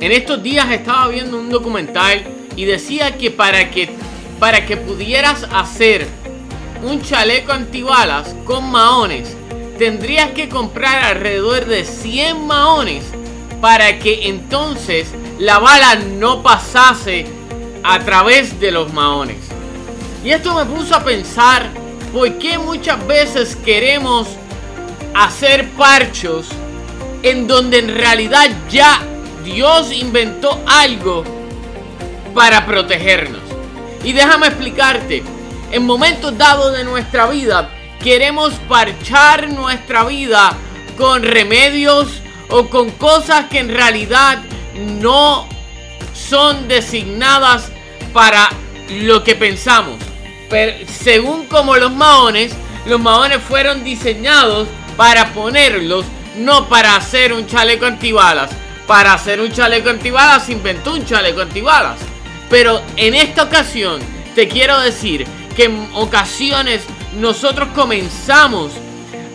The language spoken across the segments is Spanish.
En estos días estaba viendo un documental y decía que para que, para que pudieras hacer un chaleco antibalas con maones, tendrías que comprar alrededor de 100 maones para que entonces la bala no pasase a través de los maones. Y esto me puso a pensar por qué muchas veces queremos hacer parchos en donde en realidad ya Dios inventó algo para protegernos. Y déjame explicarte, en momentos dados de nuestra vida queremos parchar nuestra vida con remedios o con cosas que en realidad no son designadas para lo que pensamos. Pero según como los maones, los maones fueron diseñados para ponerlos, no para hacer un chaleco antibalas. Para hacer un chaleco antibalas inventó un chaleco antibalas. Pero en esta ocasión te quiero decir que en ocasiones nosotros comenzamos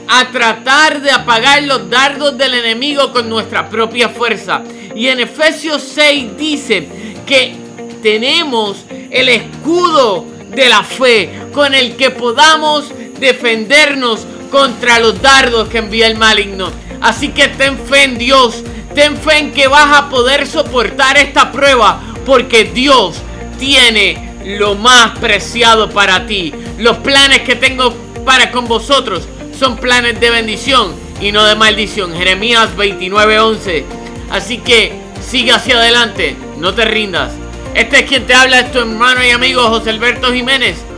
a tratar de apagar los dardos del enemigo con nuestra propia fuerza. Y en Efesios 6 dice que tenemos el escudo de la fe con el que podamos defendernos contra los dardos que envía el maligno. Así que ten fe en Dios, ten fe en que vas a poder soportar esta prueba porque Dios tiene lo más preciado para ti. Los planes que tengo para con vosotros son planes de bendición y no de maldición. Jeremías 29:11. Así que sigue hacia adelante, no te rindas. Este es quien te habla, es tu hermano y amigo José Alberto Jiménez